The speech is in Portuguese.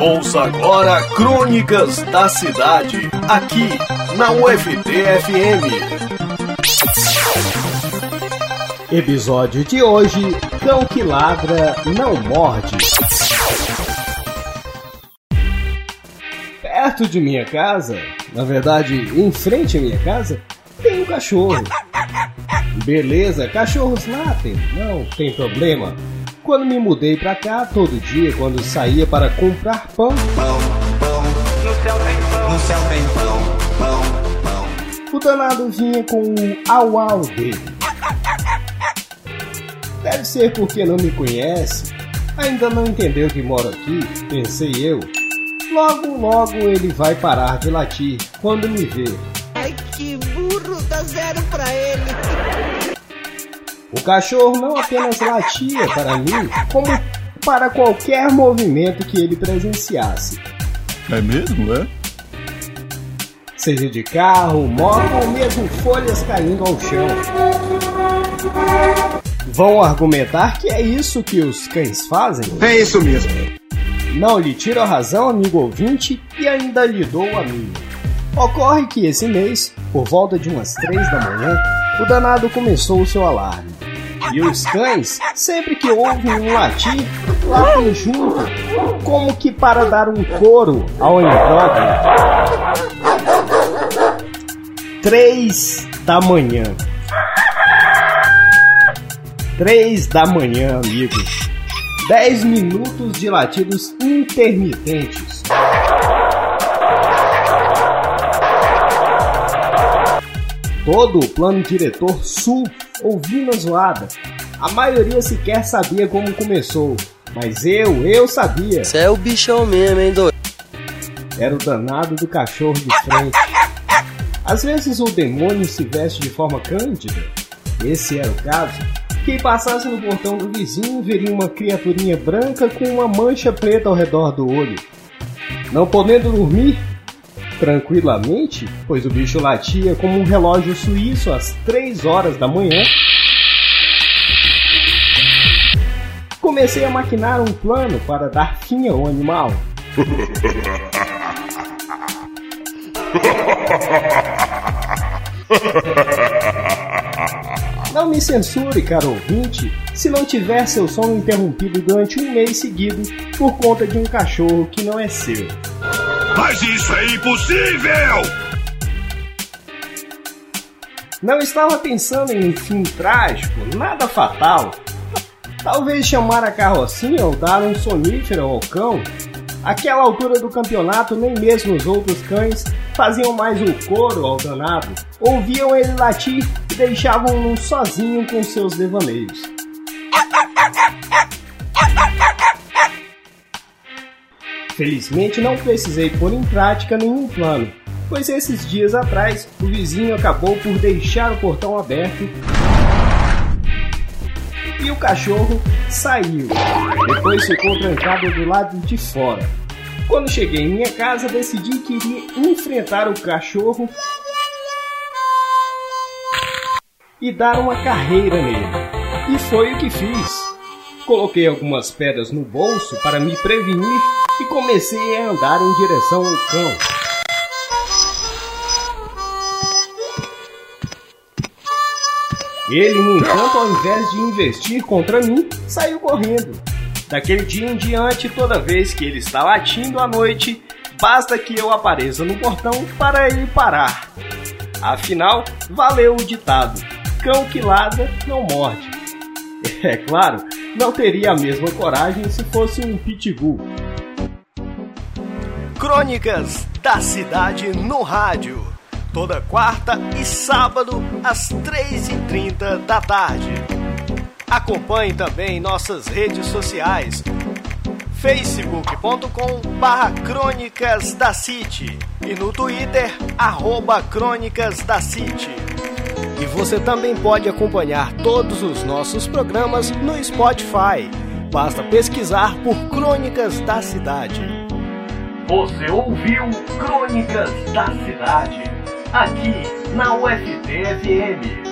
Ouça agora Crônicas da Cidade, aqui na UFT-FM. Episódio de hoje: Cão que ladra não morde. Perto de minha casa, na verdade, em frente à minha casa, tem um cachorro. Beleza, cachorros latem, não tem problema. Quando me mudei pra cá, todo dia, quando saía para comprar pão, pão, pão. No céu tem pão. No céu tem pão, pão, pão. o danado vinha com o au-au dele. Deve ser porque não me conhece, ainda não entendeu que moro aqui, pensei eu. Logo, logo ele vai parar de latir quando me ver. Ai, que burro, dá zero pra ele. O cachorro não apenas latia para mim, como para qualquer movimento que ele presenciasse. É mesmo, é? Seja de carro, moto ou mesmo folhas caindo ao chão. Vão argumentar que é isso que os cães fazem? É isso mesmo. Não lhe tiro a razão, amigo ouvinte, e ainda lhe dou a minha. Ocorre que esse mês, por volta de umas três da manhã, o danado começou o seu alarme. E os cães, sempre que ouvem um latir, latem junto, como que para dar um coro ao imbróglio. Três da manhã. Três da manhã, amigos. Dez minutos de latidos intermitentes. Todo o plano diretor sul ouvindo a zoada. A maioria sequer sabia como começou, mas eu, eu sabia. Você é o bichão mesmo, hein, doido? Era o danado do cachorro de frente. Às vezes o demônio se veste de forma cândida. Esse era o caso. Quem passasse no portão do vizinho veria uma criaturinha branca com uma mancha preta ao redor do olho. Não podendo dormir tranquilamente, pois o bicho latia como um relógio suíço às 3 horas da manhã, comecei a maquinar um plano para dar fim ao animal. Não me censure, caro ouvinte, se não tiver seu sono interrompido durante um mês seguido por conta de um cachorro que não é seu. Mas isso é impossível! Não estava pensando em um fim trágico, nada fatal. Talvez chamar a carrocinha ou dar um sonífero ao cão. Aquela altura do campeonato, nem mesmo os outros cães faziam mais o coro ao danado. Ouviam ele latir e deixavam-no sozinho com seus devaneios. Felizmente não precisei pôr em prática nenhum plano, pois esses dias atrás o vizinho acabou por deixar o portão aberto e o cachorro saiu. Depois ficou trancado do lado de fora. Quando cheguei em minha casa, decidi que iria enfrentar o cachorro e dar uma carreira nele. E foi o que fiz. Coloquei algumas pedras no bolso para me prevenir e comecei a andar em direção ao cão. Ele, no entanto, ao invés de investir contra mim, saiu correndo. Daquele dia em diante, toda vez que ele está latindo à noite, basta que eu apareça no portão para ele parar. Afinal, valeu o ditado: cão que ladra não morde. É claro, não teria a mesma coragem se fosse um pitbull. Crônicas da Cidade no Rádio. Toda quarta e sábado, às 3h30 da tarde. Acompanhe também nossas redes sociais. facebook.com barra Crônicas da City e no Twitter, arroba Crônicas da City. E você também pode acompanhar todos os nossos programas no Spotify. Basta pesquisar por Crônicas da Cidade. Você ouviu Crônicas da Cidade, aqui na UFT-FM.